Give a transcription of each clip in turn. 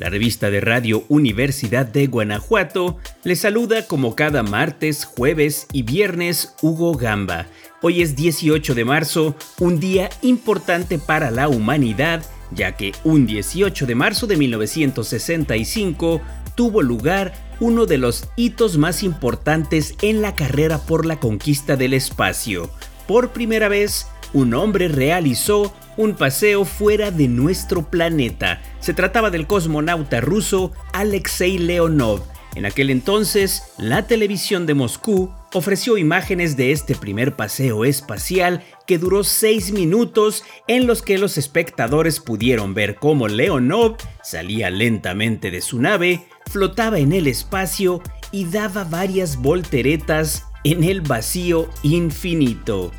la revista de radio Universidad de Guanajuato le saluda como cada martes, jueves y viernes Hugo Gamba. Hoy es 18 de marzo, un día importante para la humanidad, ya que un 18 de marzo de 1965 tuvo lugar uno de los hitos más importantes en la carrera por la conquista del espacio. Por primera vez, un hombre realizó un paseo fuera de nuestro planeta. Se trataba del cosmonauta ruso Alexei Leonov. En aquel entonces, la televisión de Moscú ofreció imágenes de este primer paseo espacial que duró seis minutos en los que los espectadores pudieron ver cómo Leonov salía lentamente de su nave, flotaba en el espacio y daba varias volteretas en el vacío infinito.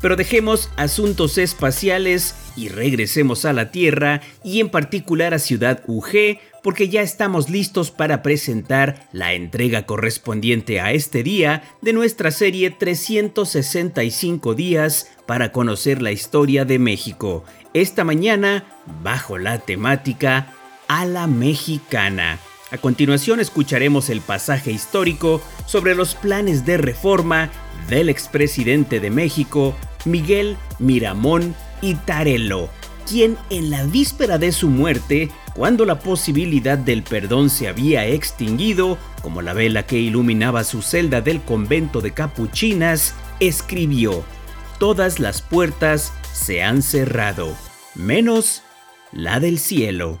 Pero dejemos asuntos espaciales y regresemos a la Tierra y en particular a Ciudad UG porque ya estamos listos para presentar la entrega correspondiente a este día de nuestra serie 365 días para conocer la historia de México. Esta mañana bajo la temática a la mexicana. A continuación escucharemos el pasaje histórico sobre los planes de reforma del expresidente de México, Miguel Miramón Itarello, quien en la víspera de su muerte, cuando la posibilidad del perdón se había extinguido, como la vela que iluminaba su celda del convento de capuchinas, escribió, Todas las puertas se han cerrado, menos la del cielo.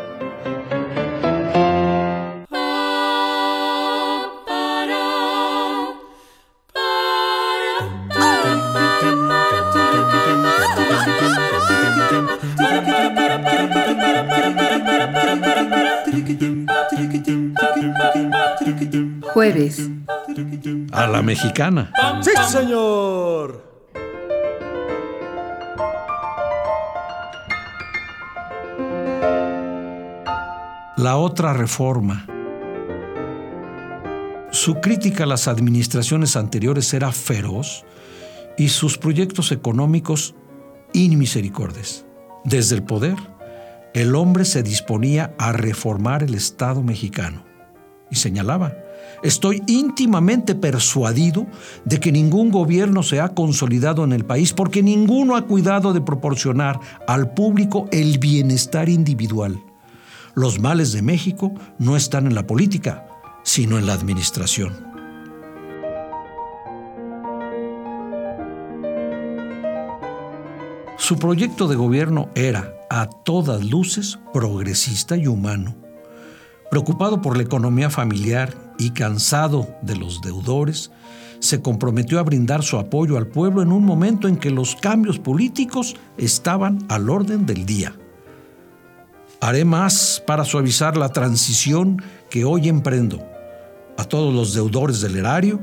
Jueves. A la mexicana. Sí, señor. La otra reforma. Su crítica a las administraciones anteriores era feroz y sus proyectos económicos inmisericordes. Desde el poder, el hombre se disponía a reformar el Estado mexicano. Y señalaba, estoy íntimamente persuadido de que ningún gobierno se ha consolidado en el país porque ninguno ha cuidado de proporcionar al público el bienestar individual. Los males de México no están en la política, sino en la administración. Su proyecto de gobierno era, a todas luces, progresista y humano. Preocupado por la economía familiar y cansado de los deudores, se comprometió a brindar su apoyo al pueblo en un momento en que los cambios políticos estaban al orden del día. Haré más para suavizar la transición que hoy emprendo. A todos los deudores del erario,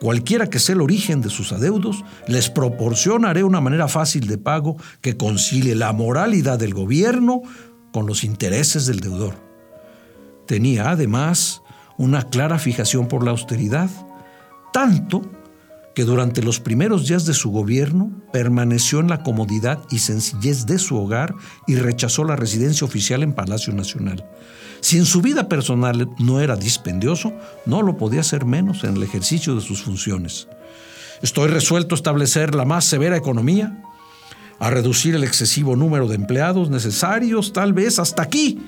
cualquiera que sea el origen de sus adeudos, les proporcionaré una manera fácil de pago que concilie la moralidad del gobierno con los intereses del deudor. Tenía además una clara fijación por la austeridad, tanto que durante los primeros días de su gobierno permaneció en la comodidad y sencillez de su hogar y rechazó la residencia oficial en Palacio Nacional. Si en su vida personal no era dispendioso, no lo podía ser menos en el ejercicio de sus funciones. Estoy resuelto a establecer la más severa economía, a reducir el excesivo número de empleados necesarios, tal vez hasta aquí,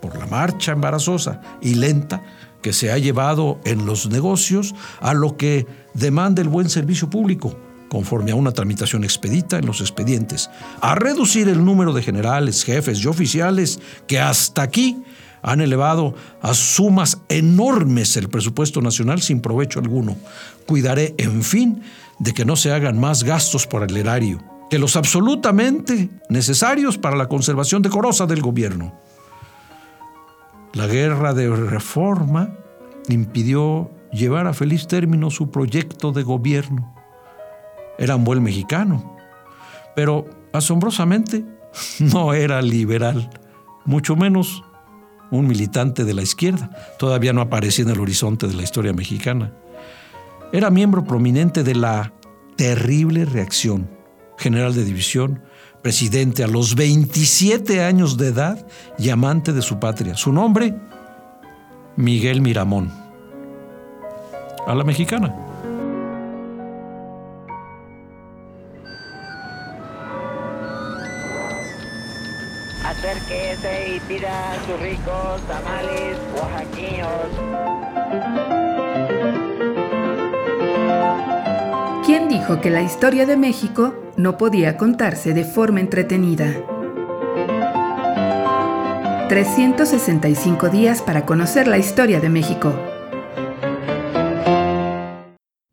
por la marcha embarazosa y lenta que se ha llevado en los negocios a lo que demanda el buen servicio público, conforme a una tramitación expedita en los expedientes, a reducir el número de generales, jefes y oficiales que hasta aquí han elevado a sumas enormes el presupuesto nacional sin provecho alguno. Cuidaré, en fin, de que no se hagan más gastos por el erario que los absolutamente necesarios para la conservación decorosa del gobierno. La guerra de reforma impidió llevar a feliz término su proyecto de gobierno. Era un buen mexicano, pero asombrosamente no era liberal, mucho menos un militante de la izquierda. Todavía no aparecía en el horizonte de la historia mexicana. Era miembro prominente de la terrible reacción, general de división, presidente a los 27 años de edad y amante de su patria. Su nombre, Miguel Miramón. A la mexicana. Acérquese y pida sus ricos tamales oaxaqueños. ¿Quién dijo que la historia de México no podía contarse de forma entretenida? 365 días para conocer la historia de México.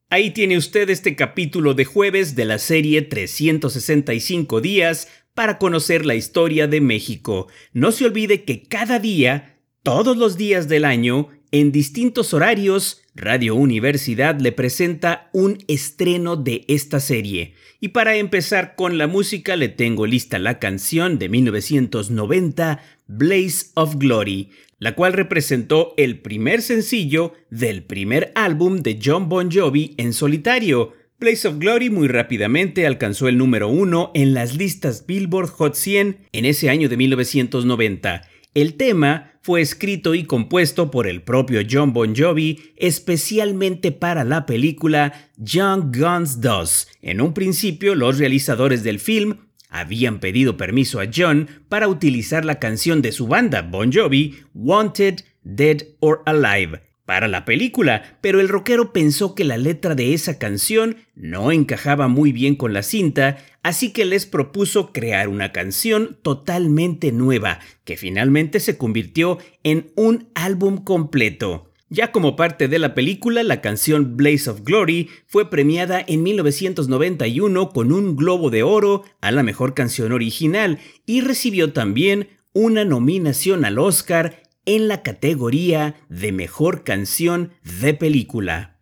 Ahí tiene usted este capítulo de jueves de la serie 365 días para conocer la historia de México. No se olvide que cada día, todos los días del año, en distintos horarios, Radio Universidad le presenta un estreno de esta serie. Y para empezar con la música le tengo lista la canción de 1990, Blaze of Glory, la cual representó el primer sencillo del primer álbum de John Bon Jovi en solitario. Blaze of Glory muy rápidamente alcanzó el número uno en las listas Billboard Hot 100 en ese año de 1990. El tema fue escrito y compuesto por el propio John Bon Jovi especialmente para la película Young Guns 2. En un principio, los realizadores del film habían pedido permiso a John para utilizar la canción de su banda Bon Jovi, Wanted, Dead or Alive, para la película, pero el rockero pensó que la letra de esa canción no encajaba muy bien con la cinta, así que les propuso crear una canción totalmente nueva, que finalmente se convirtió en un álbum completo. Ya como parte de la película, la canción Blaze of Glory fue premiada en 1991 con un Globo de Oro a la mejor canción original y recibió también una nominación al Oscar en la categoría de Mejor Canción de Película.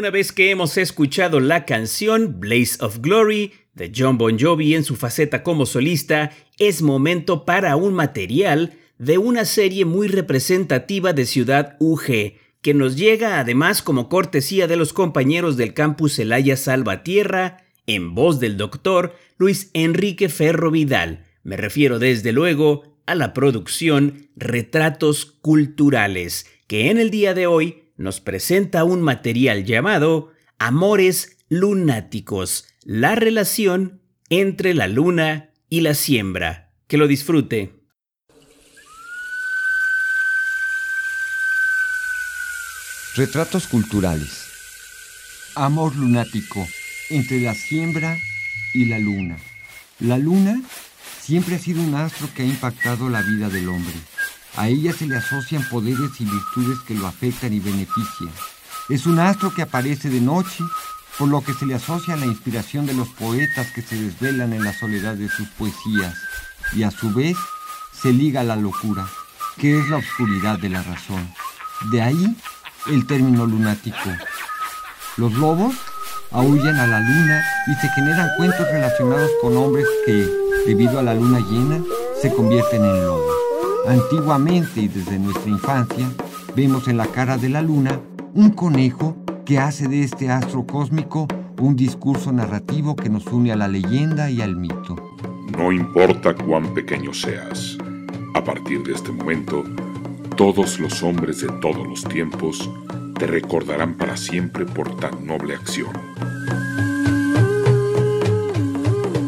Una vez que hemos escuchado la canción Blaze of Glory de John Bon Jovi en su faceta como solista, es momento para un material de una serie muy representativa de Ciudad UG, que nos llega además como cortesía de los compañeros del campus Celaya Salvatierra, en voz del doctor Luis Enrique Ferro Vidal. Me refiero desde luego a la producción Retratos Culturales, que en el día de hoy nos presenta un material llamado Amores Lunáticos, la relación entre la luna y la siembra. Que lo disfrute. Retratos culturales. Amor lunático entre la siembra y la luna. La luna siempre ha sido un astro que ha impactado la vida del hombre. A ella se le asocian poderes y virtudes que lo afectan y benefician. Es un astro que aparece de noche, por lo que se le asocia a la inspiración de los poetas que se desvelan en la soledad de sus poesías, y a su vez se liga a la locura, que es la oscuridad de la razón. De ahí el término lunático. Los lobos aullan a la luna y se generan cuentos relacionados con hombres que, debido a la luna llena, se convierten en lobos. Antiguamente y desde nuestra infancia, vemos en la cara de la luna un conejo que hace de este astro cósmico un discurso narrativo que nos une a la leyenda y al mito. No importa cuán pequeño seas, a partir de este momento, todos los hombres de todos los tiempos te recordarán para siempre por tan noble acción.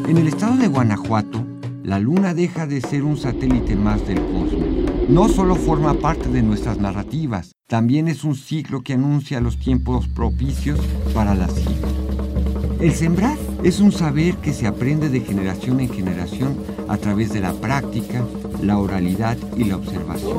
En el estado de Guanajuato, la Luna deja de ser un satélite más del cosmos. No solo forma parte de nuestras narrativas, también es un ciclo que anuncia los tiempos propicios para la siembra. El sembrar es un saber que se aprende de generación en generación a través de la práctica, la oralidad y la observación.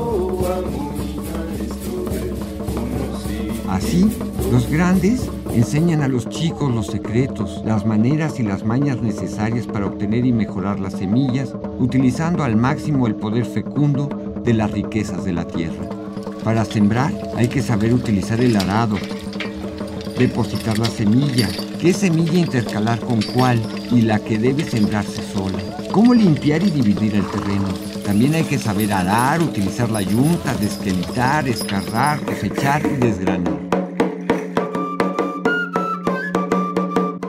Así, los grandes enseñan a los chicos los secretos, las maneras y las mañas necesarias para obtener y mejorar las semillas, utilizando al máximo el poder fecundo de las riquezas de la tierra. Para sembrar hay que saber utilizar el arado, depositar la semilla, qué semilla intercalar con cuál y la que debe sembrarse sola, cómo limpiar y dividir el terreno. También hay que saber arar, utilizar la yunta, desquelitar, escarrar, cosechar y desgranar.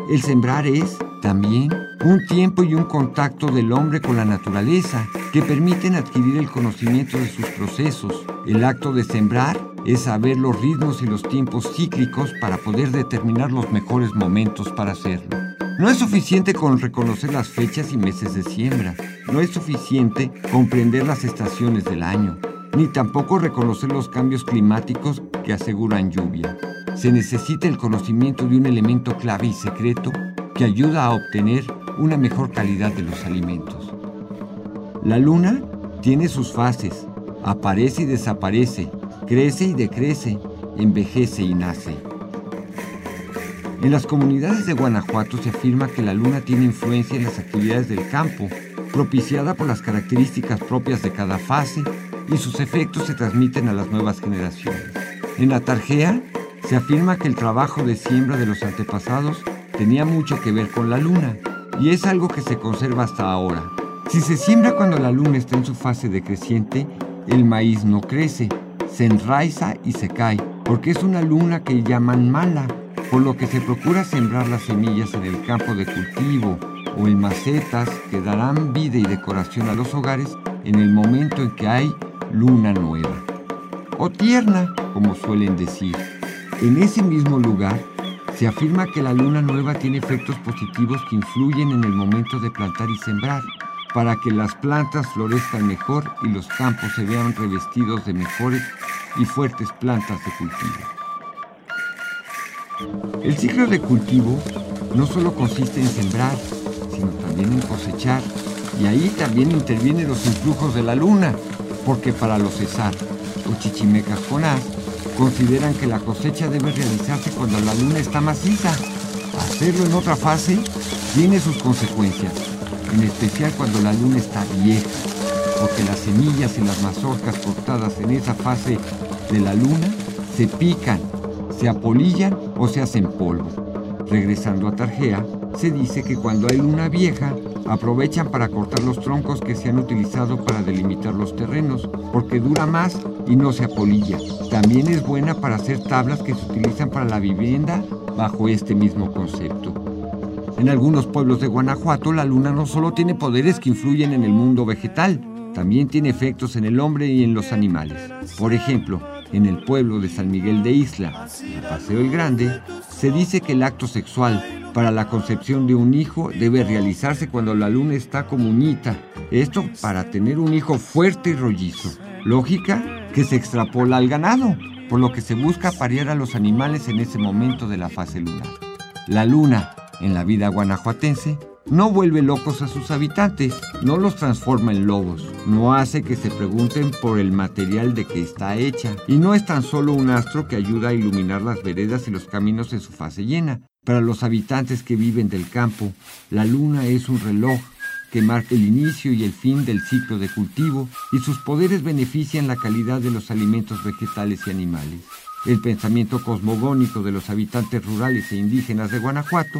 El sembrar es, también, un tiempo y un contacto del hombre con la naturaleza que permiten adquirir el conocimiento de sus procesos. El acto de sembrar es saber los ritmos y los tiempos cíclicos para poder determinar los mejores momentos para hacerlo. No es suficiente con reconocer las fechas y meses de siembra. No es suficiente comprender las estaciones del año, ni tampoco reconocer los cambios climáticos que aseguran lluvia. Se necesita el conocimiento de un elemento clave y secreto que ayuda a obtener una mejor calidad de los alimentos. La luna tiene sus fases, aparece y desaparece, crece y decrece, envejece y nace. En las comunidades de Guanajuato se afirma que la luna tiene influencia en las actividades del campo, propiciada por las características propias de cada fase y sus efectos se transmiten a las nuevas generaciones. En la Tarjea se afirma que el trabajo de siembra de los antepasados tenía mucho que ver con la luna y es algo que se conserva hasta ahora. Si se siembra cuando la luna está en su fase decreciente, el maíz no crece, se enraiza y se cae, porque es una luna que llaman mala, por lo que se procura sembrar las semillas en el campo de cultivo o en macetas que darán vida y decoración a los hogares en el momento en que hay luna nueva. O tierna, como suelen decir. En ese mismo lugar, se afirma que la luna nueva tiene efectos positivos que influyen en el momento de plantar y sembrar, para que las plantas florezcan mejor y los campos se vean revestidos de mejores y fuertes plantas de cultivo. El ciclo de cultivo no solo consiste en sembrar, sino también en cosechar, y ahí también intervienen los influjos de la luna, porque para los cesar o chichimecas con as, consideran que la cosecha debe realizarse cuando la luna está maciza. Hacerlo en otra fase tiene sus consecuencias, en especial cuando la luna está vieja, porque las semillas y las mazorcas cortadas en esa fase de la luna se pican, se apolillan o se hacen polvo. Regresando a Tarjea, se dice que cuando hay luna vieja, aprovechan para cortar los troncos que se han utilizado para delimitar los terrenos, porque dura más y no se apolilla. También es buena para hacer tablas que se utilizan para la vivienda bajo este mismo concepto. En algunos pueblos de Guanajuato, la luna no solo tiene poderes que influyen en el mundo vegetal, también tiene efectos en el hombre y en los animales. Por ejemplo, en el pueblo de San Miguel de Isla, en Paseo el Grande, se dice que el acto sexual para la concepción de un hijo debe realizarse cuando la luna está comunita. Esto para tener un hijo fuerte y rollizo. Lógica que se extrapola al ganado, por lo que se busca parear a los animales en ese momento de la fase lunar. La luna, en la vida guanajuatense, no vuelve locos a sus habitantes, no los transforma en lobos, no hace que se pregunten por el material de que está hecha, y no es tan solo un astro que ayuda a iluminar las veredas y los caminos en su fase llena. Para los habitantes que viven del campo, la luna es un reloj que marca el inicio y el fin del ciclo de cultivo y sus poderes benefician la calidad de los alimentos vegetales y animales. El pensamiento cosmogónico de los habitantes rurales e indígenas de Guanajuato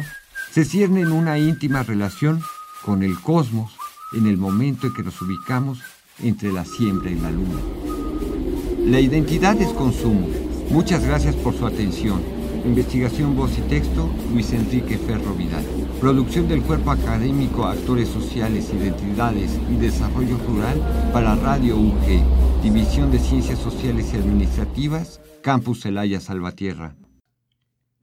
se cierne en una íntima relación con el cosmos en el momento en que nos ubicamos entre la siembra y la luna. La identidad es consumo. Muchas gracias por su atención. Investigación, voz y texto, Luis Enrique Ferro Vidal. Producción del Cuerpo Académico Actores Sociales, Identidades y Desarrollo Rural para Radio UG, División de Ciencias Sociales y Administrativas, Campus Celaya Salvatierra.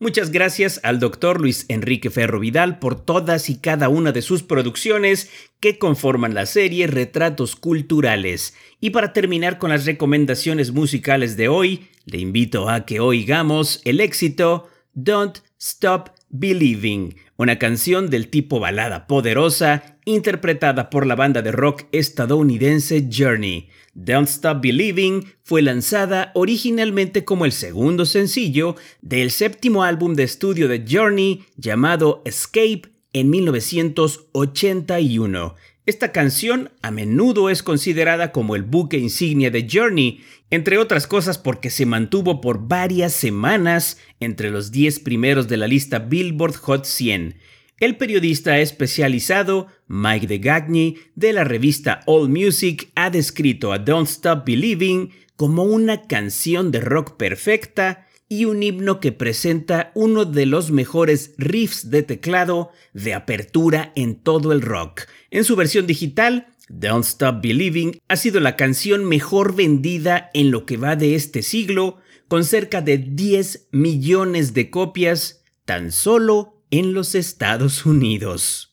Muchas gracias al doctor Luis Enrique Ferro Vidal por todas y cada una de sus producciones que conforman la serie Retratos Culturales. Y para terminar con las recomendaciones musicales de hoy, le invito a que oigamos el éxito Don't Stop Believing, una canción del tipo balada poderosa interpretada por la banda de rock estadounidense Journey. Don't Stop Believing fue lanzada originalmente como el segundo sencillo del séptimo álbum de estudio de Journey llamado Escape en 1981. Esta canción a menudo es considerada como el buque insignia de Journey, entre otras cosas porque se mantuvo por varias semanas entre los 10 primeros de la lista Billboard Hot 100. El periodista especializado Mike DeGagny de la revista All Music ha descrito a Don't Stop Believing como una canción de rock perfecta y un himno que presenta uno de los mejores riffs de teclado de apertura en todo el rock. En su versión digital, Don't Stop Believing ha sido la canción mejor vendida en lo que va de este siglo, con cerca de 10 millones de copias tan solo en los Estados Unidos.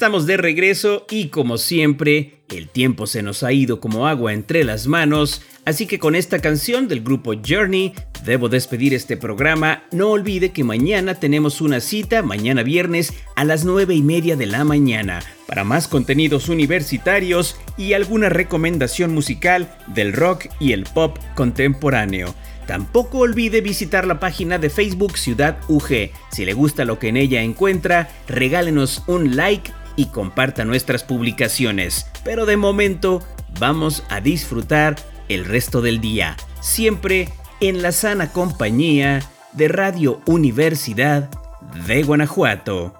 Estamos de regreso y como siempre, el tiempo se nos ha ido como agua entre las manos, así que con esta canción del grupo Journey debo despedir este programa. No olvide que mañana tenemos una cita, mañana viernes a las 9 y media de la mañana, para más contenidos universitarios y alguna recomendación musical del rock y el pop contemporáneo. Tampoco olvide visitar la página de Facebook Ciudad UG. Si le gusta lo que en ella encuentra, regálenos un like y comparta nuestras publicaciones. Pero de momento, vamos a disfrutar el resto del día, siempre en la sana compañía de Radio Universidad de Guanajuato.